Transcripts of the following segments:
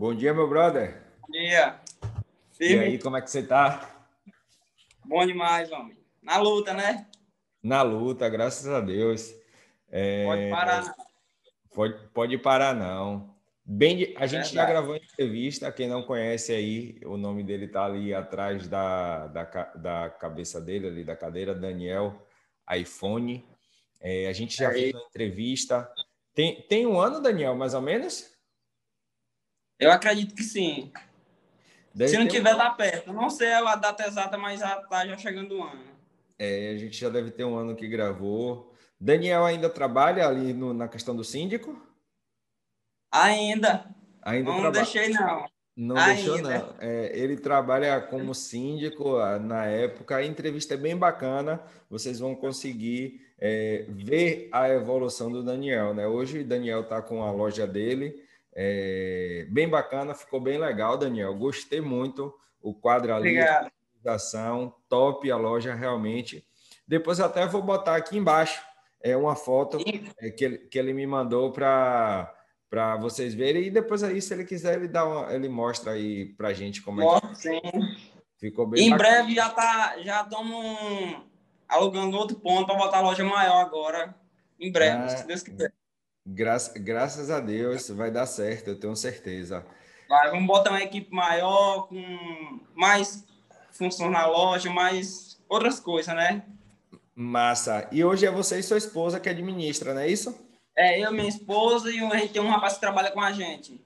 Bom dia, meu brother. Bom dia. Firme. E aí, como é que você tá? Bom demais, homem. Na luta, né? Na luta, graças a Deus. É... Pode parar, não. Pode, pode parar, não. Bem, a gente já gravou entrevista. Quem não conhece aí, o nome dele tá ali atrás da, da, da cabeça dele, ali da cadeira, Daniel iPhone. É, a gente já fez uma entrevista. Tem, tem um ano, Daniel, mais ou menos? Eu acredito que sim. Deve Se não tiver, um... tá perto. Não sei a data exata, mas já tá já chegando o ano. É, a gente já deve ter um ano que gravou. Daniel ainda trabalha ali no, na questão do síndico? Ainda. Ainda não deixei, não. Não Ainda. deixou, não. É, ele trabalha como síndico na época. A entrevista é bem bacana. Vocês vão conseguir é, ver a evolução do Daniel. Né? Hoje o Daniel está com a loja dele. É, bem bacana, ficou bem legal, Daniel. Gostei muito. O quadro ali, Obrigado. a top a loja realmente. Depois até vou botar aqui embaixo é uma foto é, que, ele, que ele me mandou para para vocês verem e depois aí se ele quiser ele dá uma, ele mostra aí para gente como é que sim. ficou bem em bacana. breve já tá já estamos alugando outro ponto para botar a loja maior agora em breve ah, se Deus quiser Graças, graças a Deus vai dar certo, eu tenho certeza. Vai, vamos botar uma equipe maior, com mais funções na loja, mais outras coisas, né? Massa. E hoje é você e sua esposa que administra, não é isso? É, eu, minha esposa e a gente tem um rapaz que trabalha com a gente.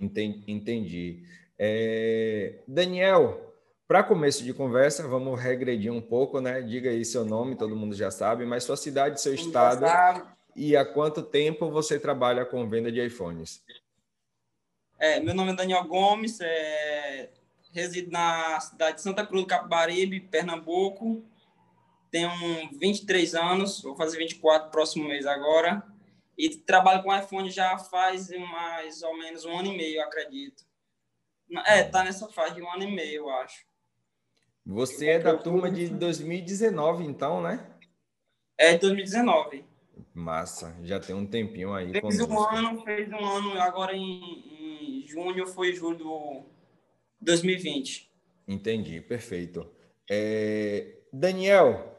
Entendi. É... Daniel, para começo de conversa, vamos regredir um pouco, né? Diga aí seu nome, todo mundo já sabe, mas sua cidade, seu estado e há quanto tempo você trabalha com venda de iPhones? É, meu nome é Daniel Gomes, é, resido na cidade de Santa Cruz do Capibaribe, Pernambuco. Tenho 23 anos, vou fazer 24 próximo mês agora. E trabalho com iPhone já faz mais ou menos um ano e meio, acredito. É, tá nessa fase de um ano e meio, eu acho. Você é da turma de 2019, então, né? É, 2019. Massa, já tem um tempinho aí. Fez um ano, fez um ano, agora em, em junho, foi julho de 2020. Entendi, perfeito. É, Daniel,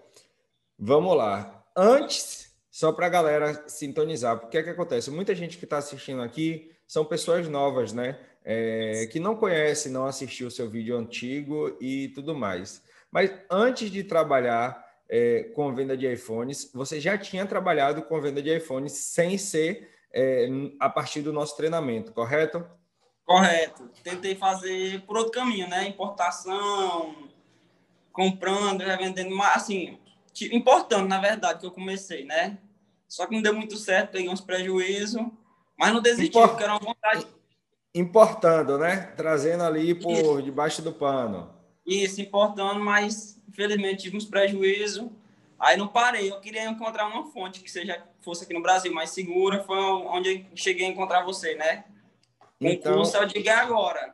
vamos lá. Antes, só para a galera sintonizar, porque é que acontece? Muita gente que está assistindo aqui são pessoas novas, né? É, que não conhece, não assistiu o seu vídeo antigo e tudo mais. Mas antes de trabalhar é, com venda de iPhones, você já tinha trabalhado com venda de iPhones sem ser é, a partir do nosso treinamento, correto? Correto. Tentei fazer por outro caminho, né? Importação, comprando, revendendo, assim, importando, na verdade, que eu comecei, né? Só que não deu muito certo, peguei uns prejuízos, mas não desisti, Import... porque era uma vontade. Importando, né? Trazendo ali por Isso. debaixo do pano. Isso, importando, mas infelizmente tive uns prejuízos. Aí não parei, eu queria encontrar uma fonte que seja fosse aqui no Brasil mais segura, foi onde eu cheguei a encontrar você, né? Um então, eu digo agora.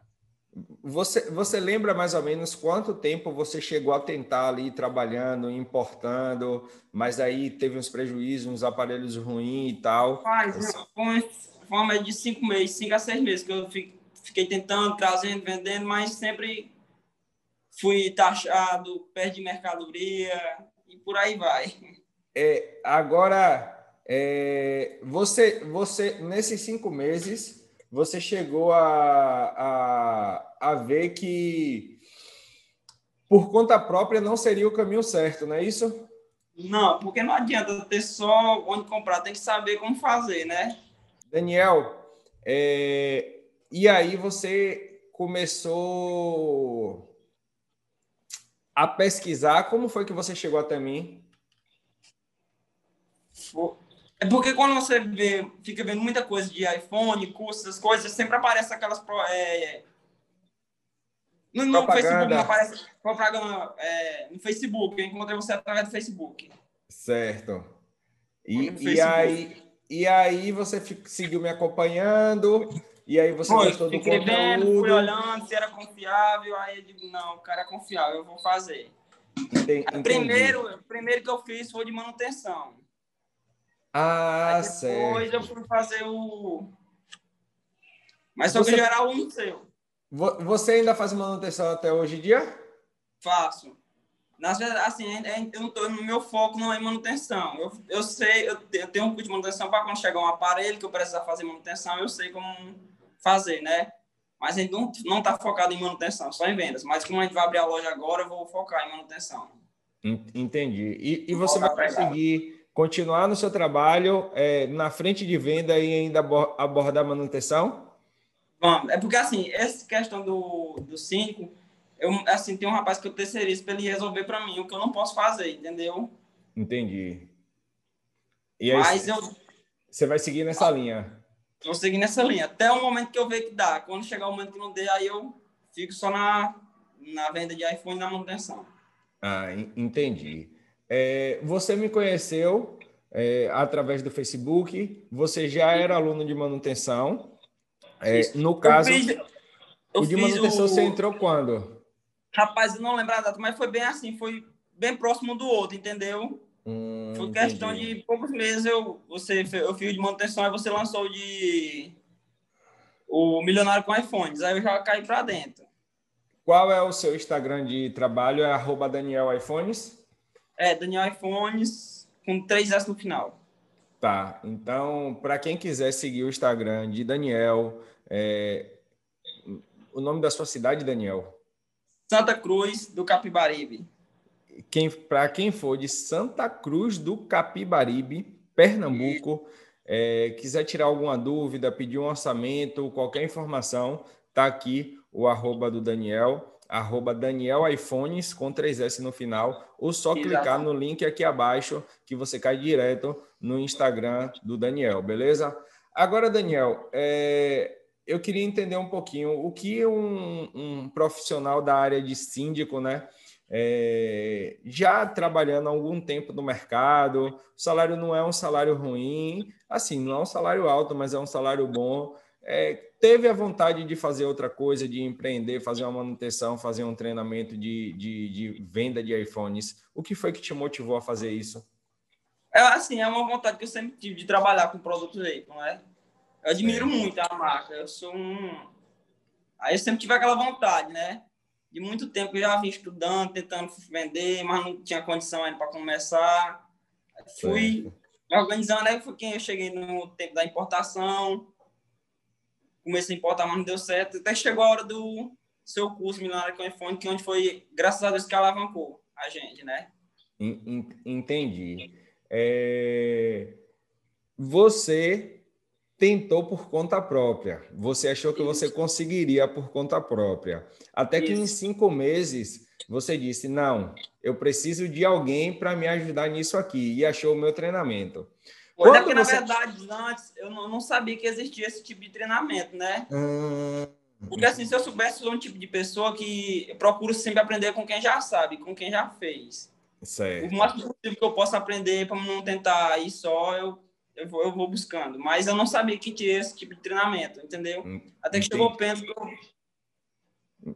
Você, você lembra mais ou menos quanto tempo você chegou a tentar ali trabalhando, importando, mas aí teve uns prejuízos, uns aparelhos ruins e tal? Faz, foi uma média de cinco meses, cinco a seis meses que eu fiquei tentando, trazendo, vendendo, mas sempre fui taxado, perdi mercadoria e por aí vai. É, agora, é, você, você, nesses cinco meses, você chegou a, a, a ver que por conta própria não seria o caminho certo, não é isso? Não, porque não adianta ter só onde comprar, tem que saber como fazer, né? Daniel, é, e aí você começou a pesquisar. Como foi que você chegou até mim? É porque quando você vê, fica vendo muita coisa de iPhone, cursos, essas coisas, sempre aparece aquelas. É, no, no Facebook aparece propaganda é, no Facebook. Eu encontrei você através do Facebook. Certo. E, e, aí, e aí você seguiu me acompanhando. E aí você Foi, gostou do conteúdo? Vendo, fui olhando se era confiável, aí eu digo, não, o cara é confiável, eu vou fazer. Entendi. Primeiro, primeiro que eu fiz foi de manutenção. Ah, aí depois certo. eu fui fazer o Mas só você... que era aluno seu. Você ainda faz manutenção até hoje em dia? Faço. Na verdade, assim, é, é, eu não tô, no meu foco não é manutenção. Eu, eu sei, eu, eu tenho um curso de manutenção para quando chegar um aparelho que eu precisar fazer manutenção, eu sei como fazer, né? Mas a gente não, não tá focado em manutenção, só em vendas. Mas como a gente vai abrir a loja agora, eu vou focar em manutenção. Entendi. E, e você vai conseguir continuar no seu trabalho é, na frente de venda e ainda abordar manutenção? Vamos. É porque, assim, essa questão do, do síndico eu, assim, tem um rapaz que eu terceirizo para ele resolver para mim o que eu não posso fazer, entendeu? Entendi. E aí, Mas eu... Você vai seguir nessa linha? Vou seguir nessa linha. Até o momento que eu ver que dá. Quando chegar o momento que não der, aí eu fico só na, na venda de iPhone e na manutenção. Ah, entendi. É, você me conheceu é, através do Facebook. Você já era aluno de manutenção. É, no caso, fiz, o de manutenção o... você entrou quando? Rapaz, eu não lembro a data, mas foi bem assim, foi bem próximo do outro, entendeu? Hum, foi questão de poucos meses eu, você, eu fiz de manutenção, aí você lançou de o Milionário com iPhones, aí eu já caí para dentro. Qual é o seu Instagram de trabalho? É arroba Daniel iPhones? É, Daniel iPhones com três S no final. Tá, então, para quem quiser seguir o Instagram de Daniel, é... o nome da sua cidade, Daniel? Santa Cruz do Capibaribe. Quem, Para quem for de Santa Cruz do Capibaribe, Pernambuco, é, quiser tirar alguma dúvida, pedir um orçamento, qualquer informação, tá aqui o arroba do Daniel, arroba Daniel iPhones com 3S no final, ou só Exatamente. clicar no link aqui abaixo que você cai direto no Instagram do Daniel, beleza? Agora, Daniel, é, eu queria entender um pouquinho o que um, um profissional da área de síndico, né? É, já trabalhando há algum tempo no mercado, o salário não é um salário ruim, assim, não é um salário alto, mas é um salário bom. É, teve a vontade de fazer outra coisa, de empreender, fazer uma manutenção, fazer um treinamento de, de, de venda de iPhones. O que foi que te motivou a fazer isso? É assim, é uma vontade que eu sempre tive de trabalhar com produtos Apple, não é? Eu admiro muito a marca. Eu sou um. Aí eu sempre tive aquela vontade, né? De muito tempo já vim estudando, tentando vender, mas não tinha condição ainda para começar. Fui me organizando, aí foi quem eu cheguei no tempo da importação. Comecei a importar, mas não deu certo. Até chegou a hora do seu curso Milionário com iPhone, que é onde foi, graças a Deus, que alavancou a gente, né? Entendi. É... Você tentou por conta própria. Você achou que Isso. você conseguiria por conta própria. Até que Isso. em cinco meses você disse: Não, eu preciso de alguém para me ajudar nisso aqui. E achou o meu treinamento. Quando é porque, você... na verdade, antes eu não, sabia que existia esse tipo de treinamento, né? Hum... Porque assim, se eu soubesse, eu sou um tipo de pessoa que procuro sempre aprender com quem já sabe, com quem já fez. Certo. O máximo possível que eu possa aprender para não tentar ir só, eu eu vou, eu vou buscando. Mas eu não sabia que tinha esse tipo de treinamento, entendeu? Hum, Até que chegou o Pedro,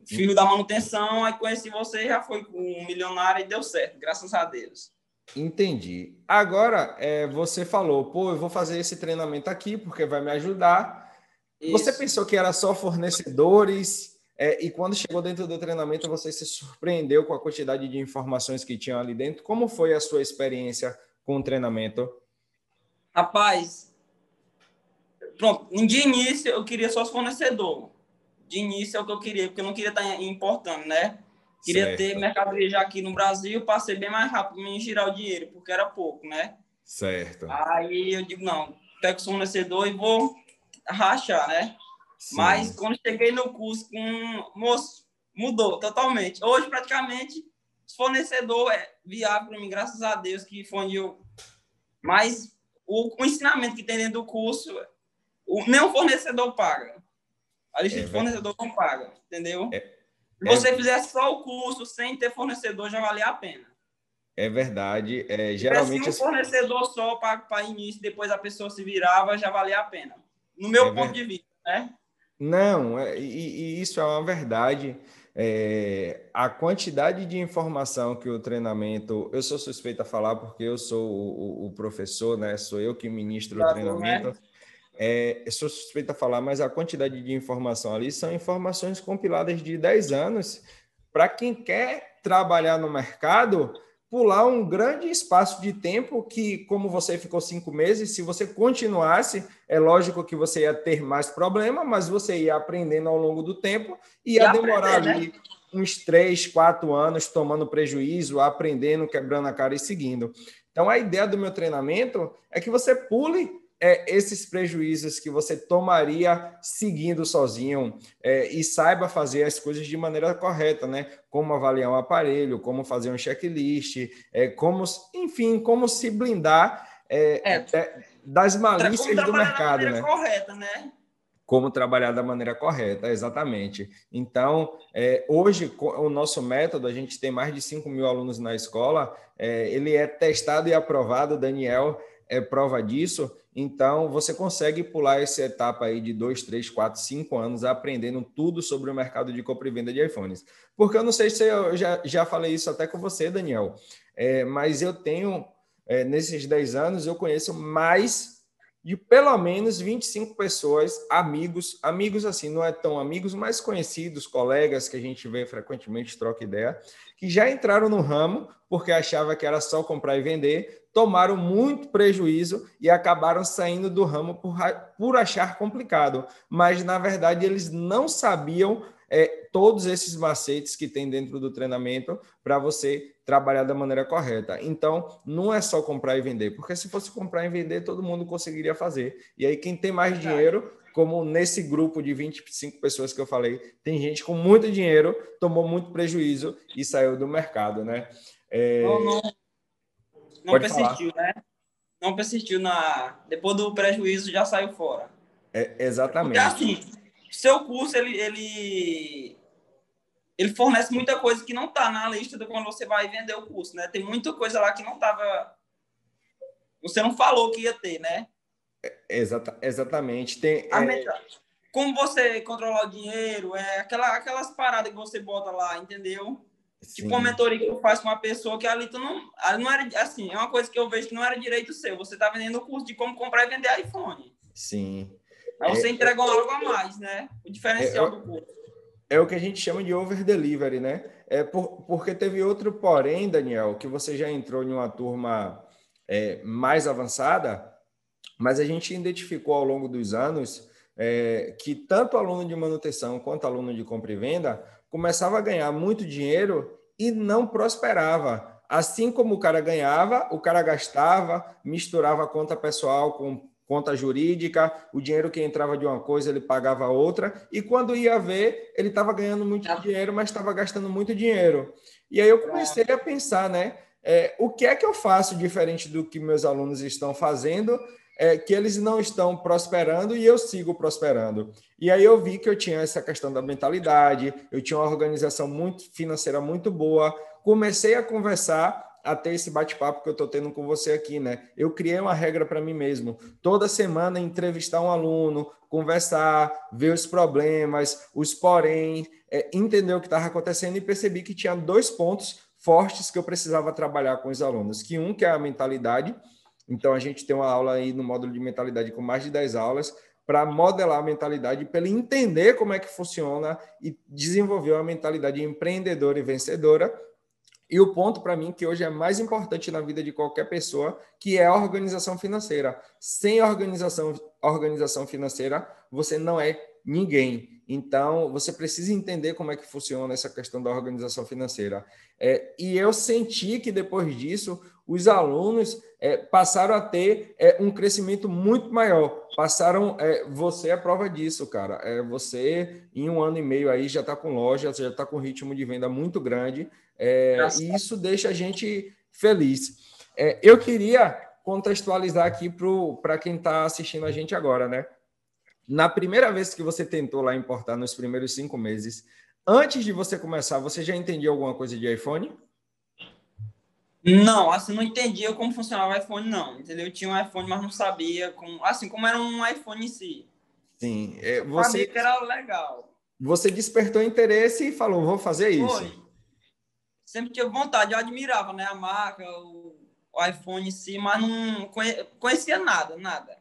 filho da manutenção, aí conheci você, já foi com um milionário e deu certo, graças a Deus. Entendi. Agora, é, você falou, pô, eu vou fazer esse treinamento aqui porque vai me ajudar. Isso. Você pensou que era só fornecedores é, e quando chegou dentro do treinamento você se surpreendeu com a quantidade de informações que tinham ali dentro? Como foi a sua experiência com o treinamento? Rapaz, pronto, de início eu queria só os fornecedor. De início é o que eu queria, porque eu não queria estar importando, né? Queria certo. ter mercadoria já aqui no Brasil para ser bem mais rápido me girar o dinheiro, porque era pouco, né? Certo. Aí eu digo, não, pego o fornecedor e vou rachar, né? Sim. Mas quando cheguei no curso com moço, mudou totalmente. Hoje, praticamente, fornecedor é viável para mim, graças a Deus, que foi onde eu mais o, o ensinamento que tem dentro do curso, o, nenhum fornecedor paga. A lista é, de fornecedor não paga, entendeu? É, Se você é, fizer só o curso sem ter fornecedor, já valia a pena. É verdade. É, geralmente. Se um fornecedor só para início, depois a pessoa se virava, já valia a pena. No meu é ponto de vista, né? Não, é, e, e, isso é uma verdade. É, a quantidade de informação que o treinamento, eu sou suspeito a falar porque eu sou o, o professor, né? Sou eu que ministro claro, o treinamento. Né? é, sou suspeito a falar, mas a quantidade de informação ali são informações compiladas de 10 anos para quem quer trabalhar no mercado pular um grande espaço de tempo que, como você ficou cinco meses, se você continuasse, é lógico que você ia ter mais problema, mas você ia aprendendo ao longo do tempo e ia demorar aprender, ali né? uns três, quatro anos tomando prejuízo, aprendendo, quebrando a cara e seguindo. Então, a ideia do meu treinamento é que você pule é, esses prejuízos que você tomaria seguindo sozinho é, e saiba fazer as coisas de maneira correta, né? Como avaliar um aparelho, como fazer um checklist, é, como, enfim, como se blindar é, é, é das malícias do mercado, da né? Correta, né? Como trabalhar da maneira correta, exatamente. Então, é, hoje, o nosso método, a gente tem mais de 5 mil alunos na escola, ele é testado e aprovado, Daniel é prova disso. Então, você consegue pular essa etapa aí de dois, três, quatro, cinco anos aprendendo tudo sobre o mercado de compra e venda de iPhones. Porque eu não sei se eu já, já falei isso até com você, Daniel, é, mas eu tenho, é, nesses 10 anos, eu conheço mais de pelo menos 25 pessoas, amigos, amigos assim, não é tão amigos, mas conhecidos, colegas que a gente vê frequentemente, troca ideia, que já entraram no ramo porque achava que era só comprar e vender, tomaram muito prejuízo e acabaram saindo do ramo por, por achar complicado. Mas, na verdade, eles não sabiam é, todos esses macetes que tem dentro do treinamento para você trabalhar da maneira correta. Então, não é só comprar e vender, porque se fosse comprar e vender, todo mundo conseguiria fazer. E aí, quem tem mais dinheiro, como nesse grupo de 25 pessoas que eu falei, tem gente com muito dinheiro, tomou muito prejuízo e saiu do mercado, né? É... Não, não, não persistiu, falar. né? Não persistiu na. Depois do prejuízo já saiu fora. É, exatamente. Porque assim, seu curso ele, ele, ele fornece muita coisa que não está na lista de quando você vai vender o curso, né? Tem muita coisa lá que não estava. Você não falou que ia ter, né? É, exata, exatamente. Tem, é... Como você controlar o dinheiro, é aquela, aquelas paradas que você bota lá, entendeu? Sim. Tipo uma mentoria que tu faz com uma pessoa que ali tu não. Ali não era assim, é uma coisa que eu vejo que não era direito seu. Você tá vendendo o curso de como comprar e vender iPhone. Sim. Aí você é, entregou algo a mais, né? O diferencial é, do curso. É o que a gente chama de over delivery, né? É por, porque teve outro porém, Daniel, que você já entrou em uma turma é, mais avançada, mas a gente identificou ao longo dos anos é, que tanto aluno de manutenção quanto aluno de compra e venda começava a ganhar muito dinheiro e não prosperava. Assim como o cara ganhava, o cara gastava, misturava conta pessoal com conta jurídica, o dinheiro que entrava de uma coisa ele pagava outra, e quando ia ver, ele estava ganhando muito dinheiro, mas estava gastando muito dinheiro. E aí eu comecei a pensar, né? É, o que é que eu faço diferente do que meus alunos estão fazendo é, que eles não estão prosperando e eu sigo prosperando. E aí eu vi que eu tinha essa questão da mentalidade, eu tinha uma organização muito financeira muito boa, comecei a conversar até esse bate-papo que eu estou tendo com você aqui, né? Eu criei uma regra para mim mesmo. Toda semana entrevistar um aluno, conversar, ver os problemas, os porém, é, entender o que estava acontecendo e percebi que tinha dois pontos fortes que eu precisava trabalhar com os alunos. Que um que é a mentalidade, então, a gente tem uma aula aí no módulo de mentalidade com mais de 10 aulas para modelar a mentalidade, para ele entender como é que funciona e desenvolver uma mentalidade empreendedora e vencedora. E o ponto para mim que hoje é mais importante na vida de qualquer pessoa, que é a organização financeira. Sem organização, organização financeira, você não é ninguém. Então, você precisa entender como é que funciona essa questão da organização financeira. É, e eu senti que depois disso, os alunos é, passaram a ter é, um crescimento muito maior. Passaram, é, você é prova disso, cara. É, você, em um ano e meio aí, já está com loja, já está com ritmo de venda muito grande. É, e isso deixa a gente feliz. É, eu queria contextualizar aqui para quem está assistindo a gente agora, né? Na primeira vez que você tentou lá importar nos primeiros cinco meses, antes de você começar, você já entendia alguma coisa de iPhone? Não, assim, não entendia como funcionava o iPhone, não. Entendeu? Eu tinha um iPhone, mas não sabia como, assim, como era um iPhone em si. Sim, é, você... Sabia que era legal. Você despertou interesse e falou, vou fazer isso. Foi. Sempre tive vontade, eu admirava, né, a marca, o, o iPhone em si, mas não conhecia nada, nada.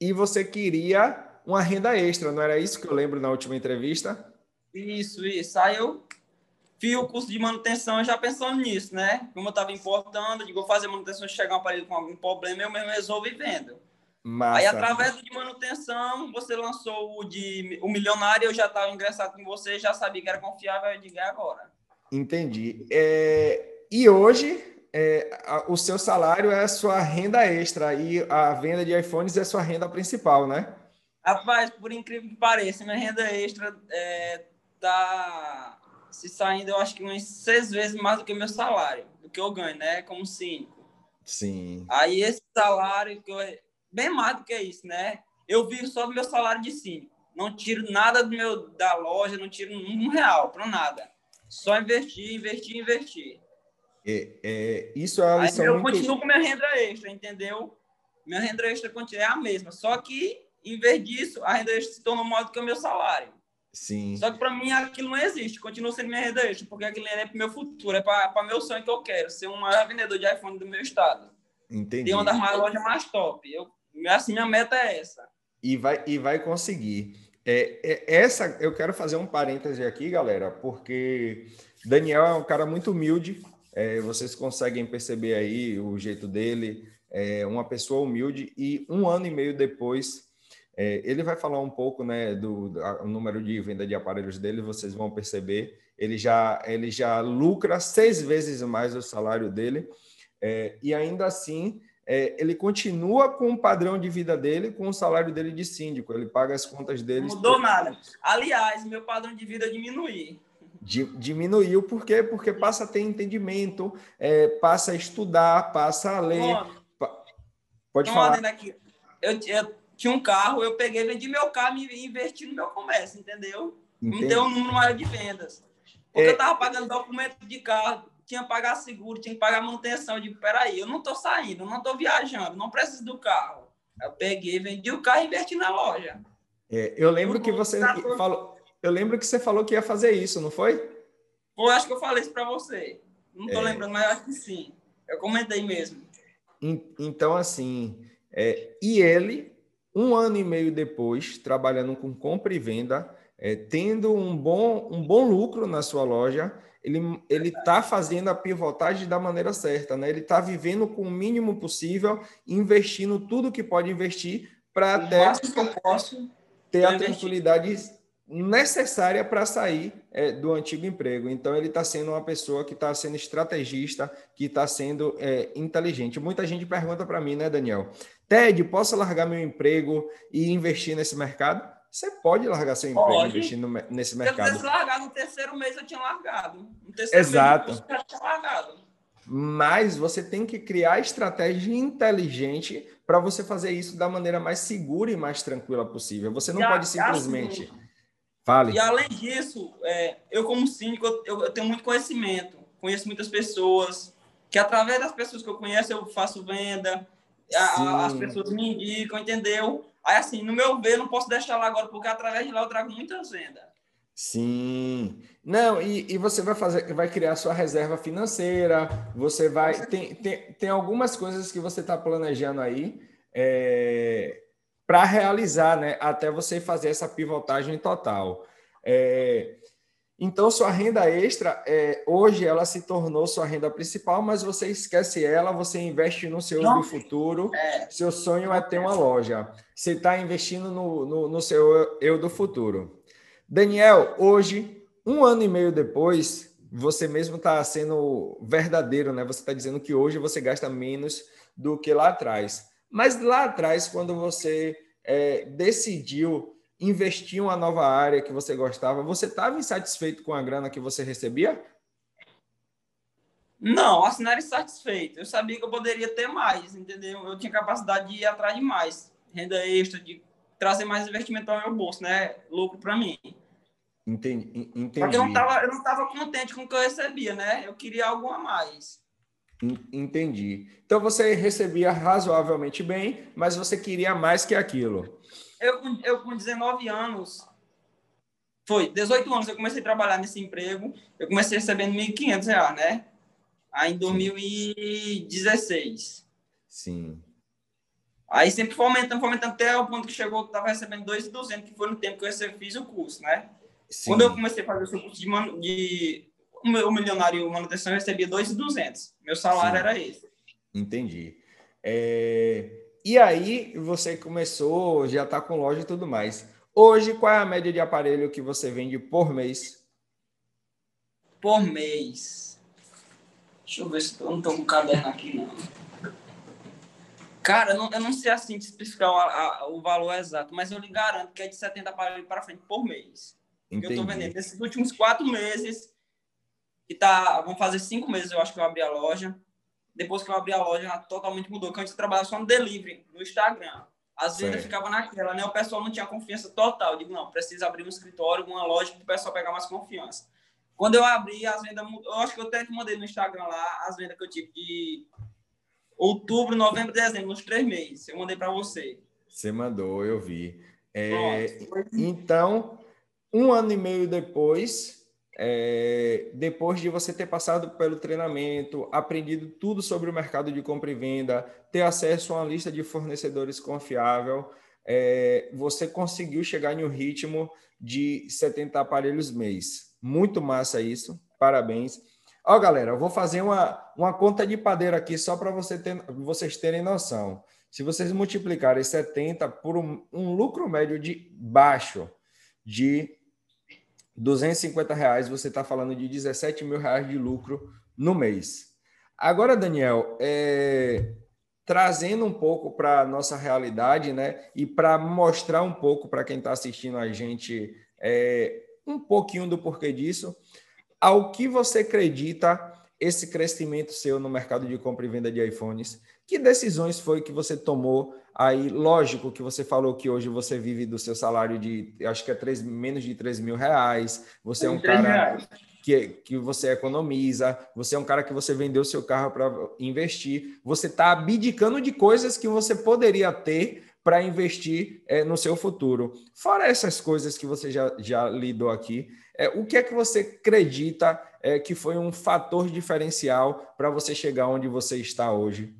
e você queria uma renda extra, não era isso que eu lembro na última entrevista? Isso, isso. Aí eu fiz o curso de manutenção já pensando nisso, né? Como eu estava importando, digo, vou fazer manutenção, chegar um aparelho com algum problema, eu mesmo resolvo e vendo. Massa. Aí, através do de manutenção, você lançou o de o milionário, eu já estava ingressado com você, já sabia que era confiável, eu digo, é agora. Entendi. É, e hoje, é, a, o seu salário é a sua renda extra e a venda de iPhones é a sua renda principal, né? Rapaz, por incrível que pareça, minha renda extra é, tá se saindo, eu acho que umas seis vezes mais do que o meu salário, do que eu ganho, né? Como cinco. Sim. Aí esse salário que eu bem mais do que isso, né? Eu vivo só do meu salário de cinco. Não tiro nada do meu da loja, não tiro um real para nada. Só investir, investir, investir. É, é, isso é uma lição Aí eu muito... continuo com minha renda extra, entendeu? Minha renda extra é a mesma, só que em vez disso, a renda extra se tornou maior do que o meu salário. Sim. Só que para mim aquilo não existe, continua sendo minha renda extra, porque aquilo é para o meu futuro, é para meu sonho que eu quero, ser um maior vendedor de iPhone do meu estado. Entendi. Ter uma das mais lojas mais top. Eu Assim, minha meta é essa. E vai, e vai conseguir. É, é, essa, eu quero fazer um parêntese aqui, galera, porque Daniel é um cara muito humilde. É, vocês conseguem perceber aí o jeito dele. É uma pessoa humilde e um ano e meio depois é, ele vai falar um pouco né, do, do número de venda de aparelhos dele, vocês vão perceber. Ele já, ele já lucra seis vezes mais o salário dele, é, e ainda assim é, ele continua com o padrão de vida dele, com o salário dele de síndico. Ele paga as contas dele. Mudou nada. Aliás, meu padrão de vida diminuiu. Diminuiu por quê? Porque passa a ter entendimento, é, passa a estudar, passa a ler. Pa... Pode falar. Aqui. Eu, eu, tinha um carro, eu peguei, vendi meu carro e investi no meu comércio, entendeu? Entendi. Não deu um número maior de vendas. Porque é... eu tava pagando documento de carro, tinha que pagar seguro, tinha que pagar manutenção. Eu digo, peraí, eu não estou saindo, não estou viajando, não preciso do carro. Eu peguei, vendi o carro e investi na loja. É, eu lembro que você falou, eu lembro que você falou que ia fazer isso, não foi? Eu acho que eu falei isso para você. Não estou é... lembrando, mas acho que sim. Eu comentei mesmo. Então, assim, é, e ele, um ano e meio depois, trabalhando com compra e venda, é, tendo um bom, um bom lucro na sua loja, ele ele está fazendo a pivotagem da maneira certa, né? Ele está vivendo com o mínimo possível, investindo tudo que pode investir para até ter a tranquilidade necessária para sair é, do antigo emprego. Então ele está sendo uma pessoa que está sendo estrategista, que está sendo é, inteligente. Muita gente pergunta para mim, né, Daniel? Ted, posso largar meu emprego e investir nesse mercado? Você pode largar seu emprego pode. investindo nesse mercado. Se eu largar no terceiro mês, eu tinha largado. No terceiro Exato. mês, eu tinha largado. Mas você tem que criar estratégia inteligente para você fazer isso da maneira mais segura e mais tranquila possível. Você não e pode simplesmente. Assim, Fale. E além disso, é, eu como síndico, eu, eu, tenho muito conhecimento, conheço muitas pessoas, que através das pessoas que eu conheço, eu faço venda, a, as pessoas me indicam, entendeu? Aí, assim, no meu ver, não posso deixar lá agora, porque através de lá eu trago muitas vendas. Sim. Não, e, e você vai fazer, vai criar sua reserva financeira, você vai. Tem, tem, tem algumas coisas que você está planejando aí é, para realizar, né? Até você fazer essa pivotagem total. É, então, sua renda extra, é, hoje ela se tornou sua renda principal, mas você esquece ela, você investe no seu do futuro. É. Seu sonho é ter uma loja. Você está investindo no, no, no, seu eu do futuro. Daniel, hoje, um ano e meio depois, você mesmo está sendo verdadeiro, né? Você está dizendo que hoje você gasta menos do que lá atrás. Mas lá atrás, quando você é, decidiu investir em uma nova área que você gostava, você estava insatisfeito com a grana que você recebia? Não, assim, não era insatisfeito. Eu sabia que eu poderia ter mais, entendeu? Eu tinha capacidade de ir atrás de mais. Renda extra, de trazer mais investimento ao meu bolso, né? Lucro para mim. Entendi. entendi. Porque eu não, tava, eu não tava contente com o que eu recebia, né? Eu queria algo a mais. Entendi. Então você recebia razoavelmente bem, mas você queria mais que aquilo. Eu, eu com 19 anos, foi, 18 anos eu comecei a trabalhar nesse emprego, eu comecei recebendo 1.500 reais, né? Aí em 2016. Sim. Aí sempre fomentando, fomentando até o ponto que chegou, que estava recebendo 2,200, que foi no tempo que eu fiz o curso, né? Sim. Quando eu comecei a fazer o curso de, de o milionário manutenção, eu recebia 2,200. Meu salário Sim. era esse. Entendi. É... E aí você começou, já está com loja e tudo mais. Hoje, qual é a média de aparelho que você vende por mês? Por mês. Deixa eu ver se eu não estou com o caderno aqui, não. Cara, eu não, eu não sei assim especificar o, a, o valor exato, mas eu lhe garanto que é de 70 aparelhos para frente por mês. Entendi. Eu estou vendendo nesses últimos quatro meses, que tá, vão fazer cinco meses, eu acho que eu abri a loja. Depois que eu abri a loja, totalmente mudou. Porque antes eu trabalhava só no delivery, no Instagram. Às vezes eu ficava naquela, né? O pessoal não tinha confiança total. Eu digo, não, precisa abrir um escritório, uma loja para o pessoal pegar mais confiança. Quando eu abri, as vendas Eu acho que eu até que mandei no Instagram lá as vendas que eu tive de outubro, novembro, dezembro, nos três meses. Eu mandei para você. Você mandou, eu vi. É, então, um ano e meio depois, é, depois de você ter passado pelo treinamento, aprendido tudo sobre o mercado de compra e venda, ter acesso a uma lista de fornecedores confiável, é, você conseguiu chegar em um ritmo de 70 aparelhos mês. Muito massa isso, parabéns. Ó, galera, eu vou fazer uma, uma conta de padeiro aqui só para você ter, vocês terem noção. Se vocês multiplicarem 70 por um, um lucro médio de baixo de 250 reais, você está falando de 17 mil reais de lucro no mês. Agora, Daniel, é, trazendo um pouco para a nossa realidade, né? E para mostrar um pouco para quem está assistindo a gente é, um pouquinho do porquê disso ao que você acredita esse crescimento seu no mercado de compra e venda de iPhones? Que decisões foi que você tomou? Aí, lógico que você falou que hoje você vive do seu salário de, acho que é 3, menos de 3 mil reais. Você é um cara que, que você economiza, você é um cara que você vendeu seu carro para investir. Você está abdicando de coisas que você poderia ter para investir é, no seu futuro. Fora essas coisas que você já, já lidou aqui, é, o que é que você acredita é, que foi um fator diferencial para você chegar onde você está hoje?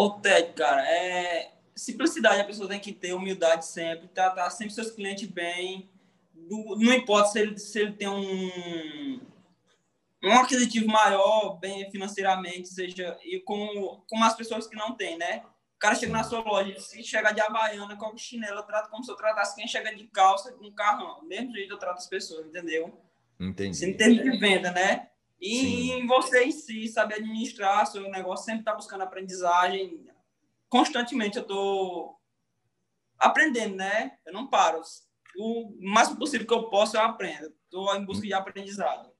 Ô, Ted, cara, é simplicidade. A pessoa tem que ter humildade sempre, tratar sempre seus clientes bem. Não importa se ele, se ele tem um, um aquisitivo maior, bem financeiramente, seja, e com, com as pessoas que não têm, né? cara chega na sua loja, se chega de havaiana, com chinelo, eu trato como se eu tratasse quem chega de calça com carro. Do mesmo jeito eu trato as pessoas, entendeu? Entendi. Sem termos de venda, né? E Sim. você em si, saber administrar seu negócio, sempre tá buscando aprendizagem. Constantemente eu tô aprendendo, né? Eu não paro. O máximo possível que eu posso, eu aprendo. Estou em busca de aprendizado.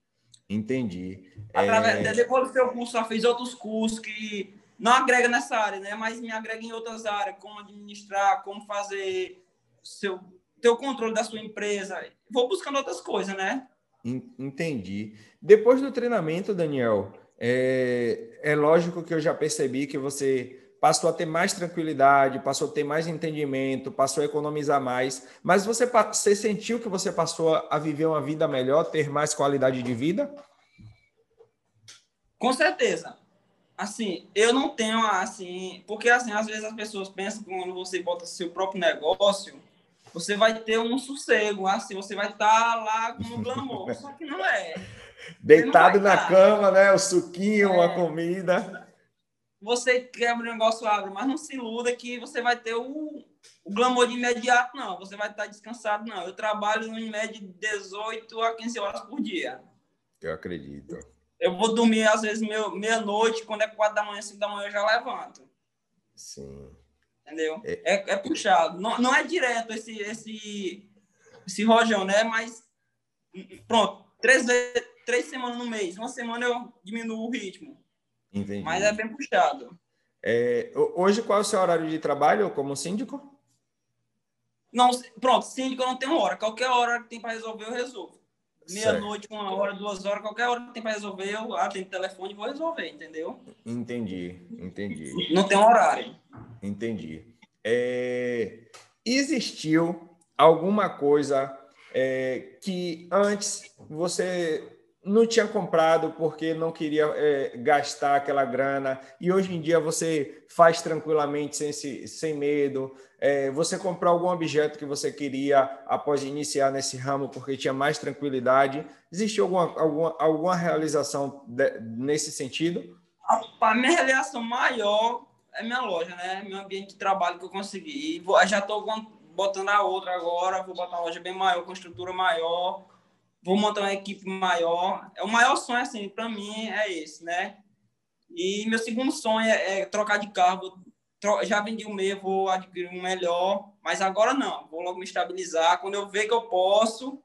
Entendi. Através, é... Depois do seu curso, já fiz outros cursos que não agrega nessa área, né? Mas me agrega em outras áreas, como administrar, como fazer seu ter o controle da sua empresa. Vou buscando outras coisas, né? Entendi. Depois do treinamento, Daniel, é, é lógico que eu já percebi que você passou a ter mais tranquilidade, passou a ter mais entendimento, passou a economizar mais, mas você, você sentiu que você passou a viver uma vida melhor, ter mais qualidade de vida? Com certeza assim, eu não tenho, assim, porque, assim, às vezes as pessoas pensam que quando você bota seu próprio negócio, você vai ter um sossego, assim, você vai estar tá lá com um glamour, só que não é. Deitado não na estar. cama, né, o suquinho, é. uma comida. Você quer um negócio, abre, mas não se iluda que você vai ter o, o glamour de imediato, não. Você vai estar descansado, não. Eu trabalho em média de 18 a 15 horas por dia. Eu acredito. Eu vou dormir, às vezes, meia-noite, quando é quatro da manhã, cinco da manhã, eu já levanto. Sim. Entendeu? É, é, é puxado. Não, não é direto esse, esse, esse rojão, né? Mas, pronto, três, vezes, três semanas no mês. Uma semana eu diminuo o ritmo. Entendi. Mas é bem puxado. É, hoje, qual é o seu horário de trabalho como síndico? Não, pronto, síndico não tenho hora. Qualquer hora que tem para resolver, eu resolvo meia-noite, uma hora, duas horas, qualquer hora que tem para resolver, eu atendo o telefone e vou resolver, entendeu? Entendi, entendi. Não tem horário. Entendi. É, existiu alguma coisa é, que antes você não tinha comprado porque não queria é, gastar aquela grana e hoje em dia você faz tranquilamente sem, sem medo. É, você comprou algum objeto que você queria após iniciar nesse ramo porque tinha mais tranquilidade. Existe alguma, alguma, alguma realização de, nesse sentido? A minha realização maior é minha loja, né? Meu ambiente de trabalho que eu consegui. E já estou botando a outra agora, vou botar uma loja bem maior, com estrutura maior vou montar uma equipe maior. É o maior sonho, assim, para mim é esse, né? E meu segundo sonho é, é trocar de carro. Já vendi o meu, vou adquirir um melhor, mas agora não. Vou logo me estabilizar. Quando eu ver que eu posso,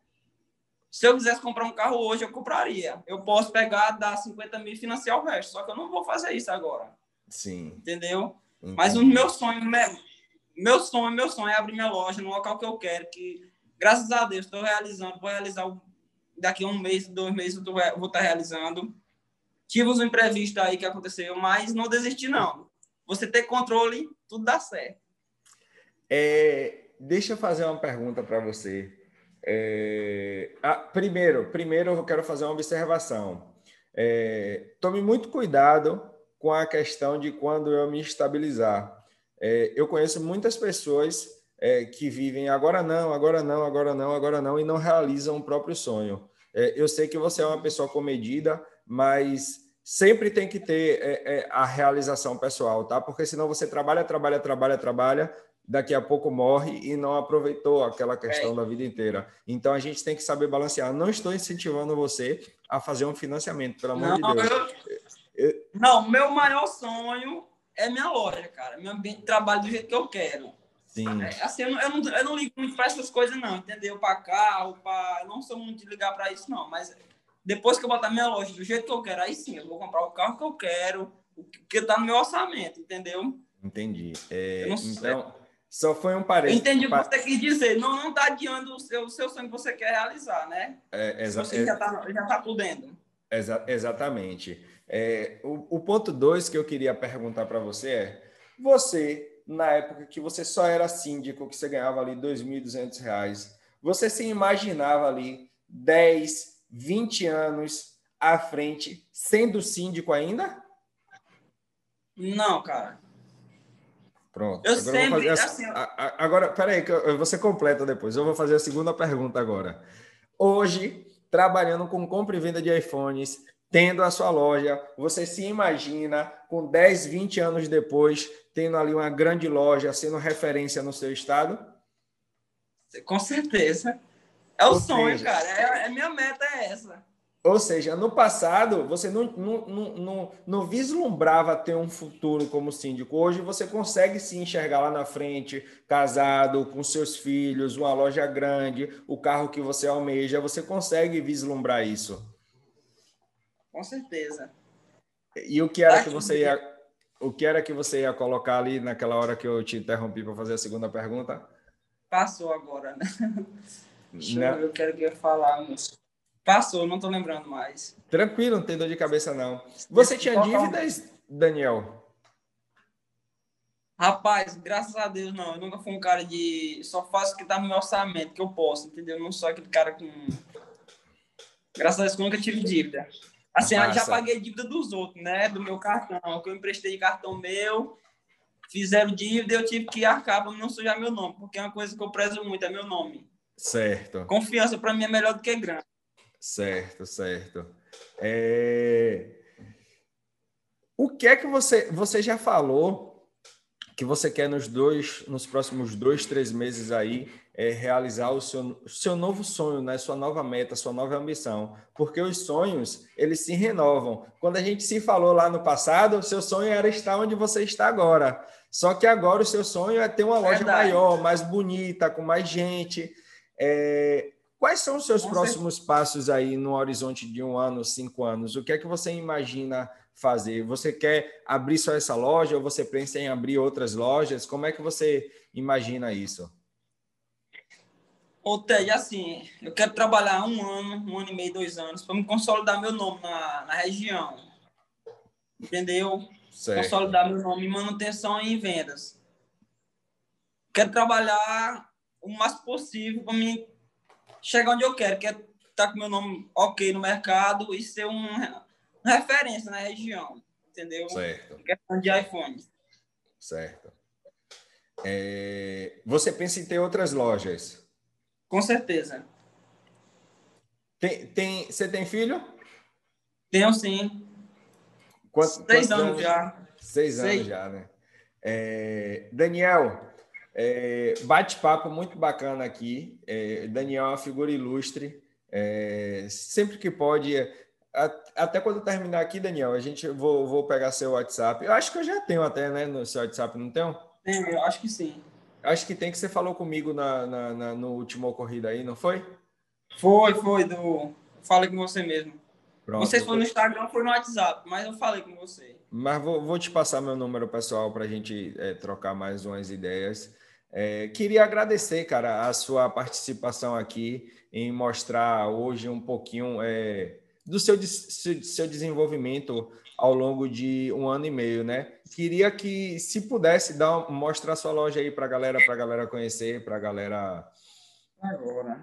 se eu quisesse comprar um carro hoje, eu compraria. Eu posso pegar, dar 50 mil e financiar o resto. Só que eu não vou fazer isso agora. Sim. Entendeu? Entendi. Mas o meu sonho, meu sonho, meu sonho é abrir minha loja no local que eu quero, que graças a Deus estou realizando, vou realizar o daqui a um mês, dois meses, eu vou estar realizando. Tive uns imprevistos aí que aconteceu, mas não desisti, não. Você ter controle, tudo dá certo. É, deixa eu fazer uma pergunta para você. É, ah, primeiro, primeiro eu quero fazer uma observação. É, tome muito cuidado com a questão de quando eu me estabilizar. É, eu conheço muitas pessoas é, que vivem agora não, agora não, agora não, agora não, e não realizam o próprio sonho. É, eu sei que você é uma pessoa comedida, mas sempre tem que ter é, é, a realização pessoal, tá? Porque senão você trabalha, trabalha, trabalha, trabalha, daqui a pouco morre e não aproveitou aquela questão é. da vida inteira. Então a gente tem que saber balancear. Não estou incentivando você a fazer um financiamento, pelo amor não, de Deus. Eu... Não, meu maior sonho é minha loja, cara. Meu ambiente de trabalho do jeito que eu quero. Sim. É, assim, eu não, eu, não, eu não ligo muito para essas coisas, não, entendeu? Para carro, para. Eu não sou muito de ligar para isso, não. Mas depois que eu botar minha loja do jeito que eu quero, aí sim, eu vou comprar o carro que eu quero, o que está no meu orçamento, entendeu? Entendi. É, então, só foi um parênteses. Entendi o que você quis dizer. Não, não está adiando o seu, o seu sonho que você quer realizar, né? É, exa você já está já tá podendo. Exa exatamente. É, o, o ponto dois que eu queria perguntar para você é: você na época que você só era síndico, que você ganhava ali R$ 2.200, você se imaginava ali 10, 20 anos à frente sendo síndico ainda? Não, cara. Pronto. Eu agora sempre, eu assim, a, agora, peraí, que você completa depois. Eu vou fazer a segunda pergunta agora. Hoje, trabalhando com compra e venda de iPhones, tendo a sua loja, você se imagina com 10, 20 anos depois tendo ali uma grande loja, sendo referência no seu estado? Com certeza. É o Ou sonho, seja, cara. É, é, minha meta é essa. Ou seja, no passado, você não, não, não, não, não vislumbrava ter um futuro como síndico. Hoje você consegue se enxergar lá na frente, casado, com seus filhos, uma loja grande, o carro que você almeja. Você consegue vislumbrar isso. Com certeza. E o que era que você ia o que era que você ia colocar ali naquela hora que eu te interrompi para fazer a segunda pergunta? Passou agora, né? Deixa não. eu, quero que eu falar. Passou, não estou lembrando mais. Tranquilo, não tem dor de cabeça, não. Você tinha dívidas, Daniel? Rapaz, graças a Deus, não. Eu nunca fui um cara de. Só faço o que tá no meu orçamento, que eu posso, entendeu? Não sou aquele cara com. Graças a Deus, eu nunca tive dívida. Assim, Massa. já paguei dívida dos outros, né? Do meu cartão, que eu emprestei cartão meu, fizeram dívida e eu tive que arcar para não sujar meu nome, porque é uma coisa que eu prezo muito, é meu nome. Certo. Confiança para mim é melhor do que grana. Certo, certo. É... O que é que você, você já falou que você quer nos dois, nos próximos dois, três meses aí é, realizar o seu, seu novo sonho, né? sua nova meta, sua nova ambição. Porque os sonhos, eles se renovam. Quando a gente se falou lá no passado, o seu sonho era estar onde você está agora. Só que agora o seu sonho é ter uma loja Verdade. maior, mais bonita, com mais gente. É... Quais são os seus com próximos certeza. passos aí no horizonte de um ano, cinco anos? O que é que você imagina fazer? Você quer abrir só essa loja ou você pensa em abrir outras lojas? Como é que você imagina isso? Ô, Ted, assim, eu quero trabalhar um ano, um ano e meio, dois anos, para me consolidar meu nome na, na região. Entendeu? Certo. Consolidar meu nome em manutenção e em vendas. Quero trabalhar o mais possível para mim chegar onde eu quero, que é estar tá com meu nome ok no mercado e ser um, uma referência na região, entendeu? Certo. Em questão de iPhone. Certo. É, você pensa em ter outras lojas? Com certeza. Tem, tem, você tem filho? Tenho sim. Quanto, Seis anos, anos, já. Seis, Seis anos já, né? É, Daniel, é, bate-papo muito bacana aqui. É, Daniel é uma figura ilustre. É, sempre que pode, até quando terminar aqui, Daniel, a gente vou, vou pegar seu WhatsApp. Eu acho que eu já tenho até, né, no seu WhatsApp, não tenho? Tem, eu acho que sim. Acho que tem que você falou comigo na, na, na no último ocorrido aí, não foi? Foi, foi do. Falei com você mesmo. Pronto, se foi no Instagram ou foi no WhatsApp, mas eu falei com você. Mas vou, vou te passar meu número pessoal para a gente é, trocar mais umas ideias. É, queria agradecer, cara, a sua participação aqui em mostrar hoje um pouquinho é, do seu, seu desenvolvimento ao longo de um ano e meio, né? Queria que, se pudesse, dar, mostrar sua loja aí para a galera, para a galera conhecer, para a galera. Agora.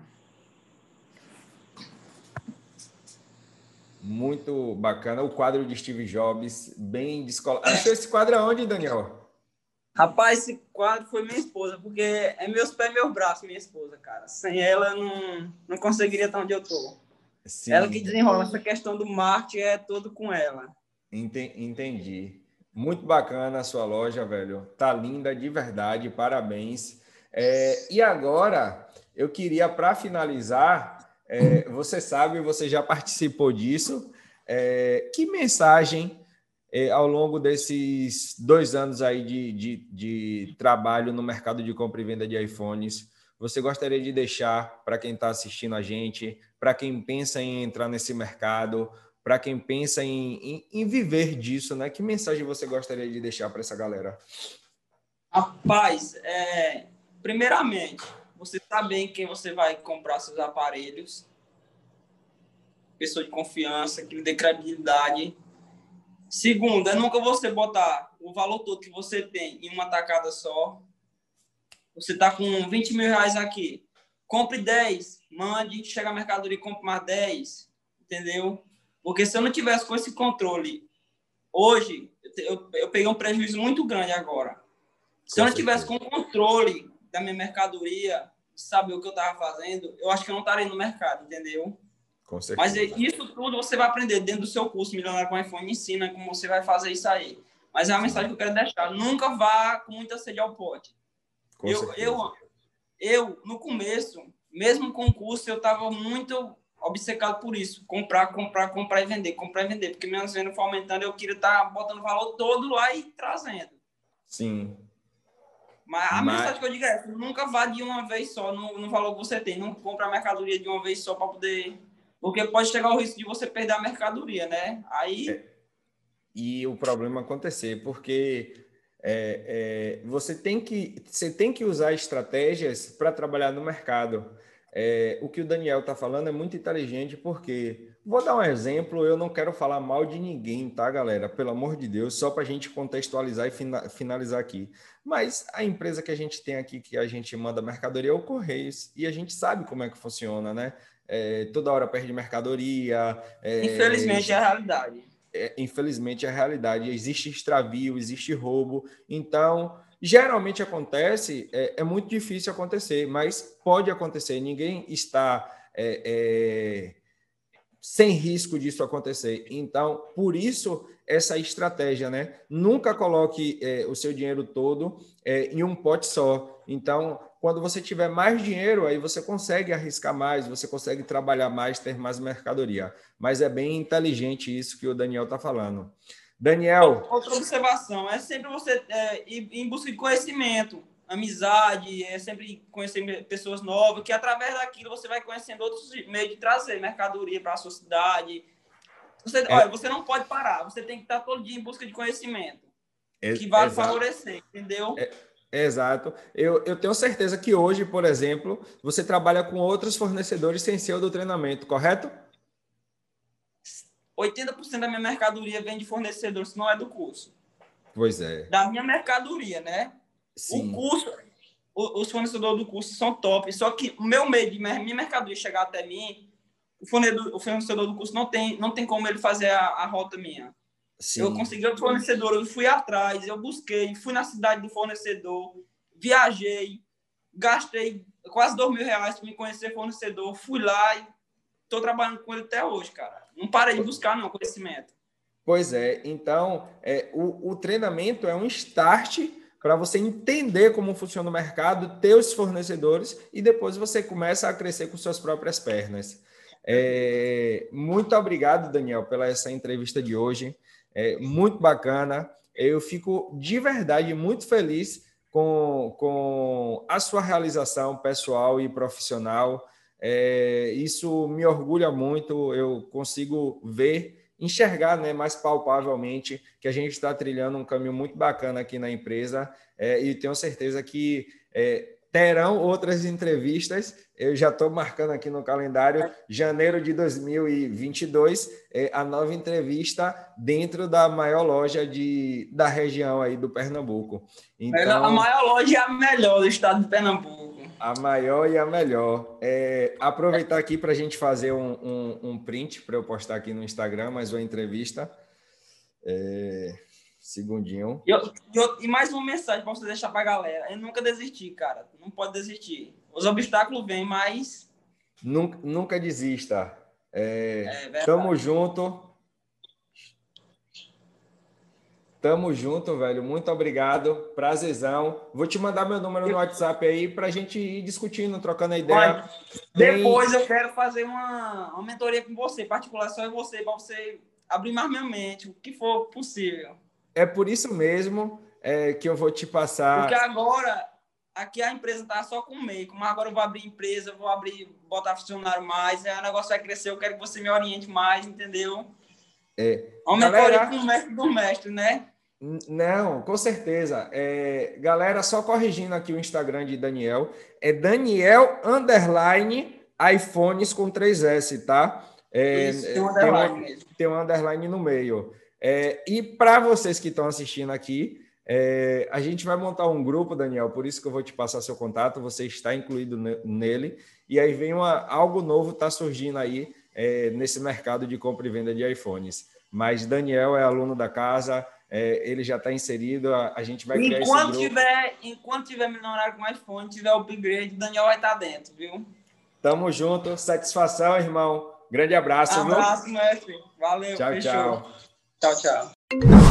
Muito bacana. O quadro de Steve Jobs, bem descolado. Achou esse quadro aonde, Daniel? Rapaz, esse quadro foi minha esposa, porque é meus pés e meus braços, minha esposa, cara. Sem ela, eu não, não conseguiria estar onde eu tô. Sim. Ela que desenrola essa questão do marketing, é tudo com ela. Entendi. Muito bacana a sua loja, velho. Tá linda de verdade, parabéns. É, e agora, eu queria, para finalizar, é, você sabe, você já participou disso. É, que mensagem é, ao longo desses dois anos aí de, de, de, trabalho no mercado de compra e venda de iPhones você gostaria de deixar para quem está assistindo a gente, para quem pensa em entrar nesse mercado, para quem pensa em, em, em, viver disso, né? Que mensagem você gostaria de deixar para essa galera? Rapaz, é, primeiramente, você saber em quem você vai comprar seus aparelhos, pessoa de confiança, que lhe dê credibilidade. Segundo, é nunca você botar o valor todo que você tem em uma tacada só. Você está com 20 mil reais aqui. Compre 10, mande, chega a mercadoria e compre mais 10. Entendeu? Porque se eu não tivesse com esse controle, hoje, eu, eu peguei um prejuízo muito grande agora. Se eu não tivesse com o controle da minha mercadoria, saber o que eu estava fazendo, eu acho que eu não estaria no mercado, entendeu? Com Mas isso tudo você vai aprender dentro do seu curso Milionário com iPhone, ensina como você vai fazer isso aí. Mas é uma mensagem que eu quero deixar. Nunca vá com muita sede ao pote. eu, eu, eu, no começo, mesmo com o curso, eu estava muito obcecado por isso. Comprar, comprar, comprar e vender, comprar e vender. Porque minhas vendas foram aumentando, eu queria estar tá botando o valor todo lá e trazendo. Sim. Mas a Mas... mensagem que eu digo é: nunca vá de uma vez só no, no valor que você tem. Não compra a mercadoria de uma vez só para poder. Porque pode chegar o risco de você perder a mercadoria, né? Aí. É. E o problema acontecer, porque é, é, você, tem que, você tem que usar estratégias para trabalhar no mercado. É, o que o Daniel está falando é muito inteligente, porque vou dar um exemplo. Eu não quero falar mal de ninguém, tá, galera? Pelo amor de Deus, só para a gente contextualizar e finalizar aqui. Mas a empresa que a gente tem aqui, que a gente manda mercadoria, é o Correios, e a gente sabe como é que funciona, né? É, toda hora perde mercadoria. É, infelizmente é a realidade. É, infelizmente é a realidade. Existe extravio, existe roubo. Então Geralmente acontece, é, é muito difícil acontecer, mas pode acontecer. Ninguém está é, é, sem risco disso acontecer. Então, por isso, essa estratégia, né? Nunca coloque é, o seu dinheiro todo é, em um pote só. Então, quando você tiver mais dinheiro, aí você consegue arriscar mais, você consegue trabalhar mais, ter mais mercadoria. Mas é bem inteligente isso que o Daniel está falando. Daniel. Outra observação é sempre você é, ir em busca de conhecimento, amizade, é sempre conhecer pessoas novas, que através daquilo você vai conhecendo outros meios de trazer mercadoria para a sua cidade. Você, é. olha, você não pode parar, você tem que estar todo dia em busca de conhecimento, é, que vai exato. favorecer, entendeu? É, exato. Eu, eu tenho certeza que hoje, por exemplo, você trabalha com outros fornecedores sem ser o do treinamento, correto? 80% da minha mercadoria vem de fornecedor, se não é do curso. Pois é. Da minha mercadoria, né? Sim. O curso, os fornecedores do curso são top, só que o meu meio de minha mercadoria chegar até mim, o fornecedor, o fornecedor do curso não tem, não tem como ele fazer a, a rota minha. Sim. Eu consegui o fornecedor, eu fui atrás, eu busquei, fui na cidade do fornecedor, viajei, gastei quase dois mil reais para me conhecer fornecedor, fui lá e estou trabalhando com ele até hoje, cara. Não parei de buscar, não, conhecimento. Pois é, então é, o, o treinamento é um start para você entender como funciona o mercado, ter os fornecedores e depois você começa a crescer com suas próprias pernas. É, muito obrigado, Daniel, pela essa entrevista de hoje. É muito bacana. Eu fico de verdade muito feliz com, com a sua realização pessoal e profissional. É, isso me orgulha muito. Eu consigo ver enxergar né, mais palpavelmente que a gente está trilhando um caminho muito bacana aqui na empresa é, e tenho certeza que é, terão outras entrevistas. Eu já estou marcando aqui no calendário, janeiro de 2022, é, a nova entrevista dentro da maior loja de, da região aí do Pernambuco. Então, a maior loja é a melhor do estado de Pernambuco. A maior e a melhor. É, aproveitar aqui para a gente fazer um, um, um print para eu postar aqui no Instagram, mais uma entrevista. É, segundinho. E, eu, eu, e, mais uma mensagem para você deixar para a galera. Eu nunca desistir, cara. Não pode desistir. Os obstáculos vêm, mas. Nunca, nunca desista. É, é tamo junto. Tamo junto, velho. Muito obrigado. Prazerzão. Vou te mandar meu número no WhatsApp aí para a gente ir discutindo, trocando a ideia. depois eu quero fazer uma, uma mentoria com você, particular só em você, para você abrir mais minha mente, o que for possível. É por isso mesmo é, que eu vou te passar. Porque agora, aqui a empresa tá só com meio, mas agora eu vou abrir empresa, vou abrir, botar funcionário mais, aí o negócio vai crescer, eu quero que você me oriente mais, entendeu? É. Uma mentoria com o mestre do mestre, né? Não, com certeza. É, galera, só corrigindo aqui o Instagram de Daniel, é Daniel underline iPhones com 3S, tá? É, Isso, tem um underline, tem um, tem um underline no meio. É, e para vocês que estão assistindo aqui, é, a gente vai montar um grupo, Daniel, por isso que eu vou te passar seu contato, você está incluído nele, e aí vem uma, algo novo está surgindo aí é, nesse mercado de compra e venda de iPhones. Mas Daniel é aluno da casa, é, ele já está inserido, a, a, gente vai criar enquanto. Tiver, enquanto tiver melhorado com o iPhone, tiver upgrade, o Daniel vai estar tá dentro, viu? Tamo junto, satisfação, irmão. Grande abraço, abraço viu? Abraço, mestre. Valeu, tchau, fechou. Tchau, tchau. tchau.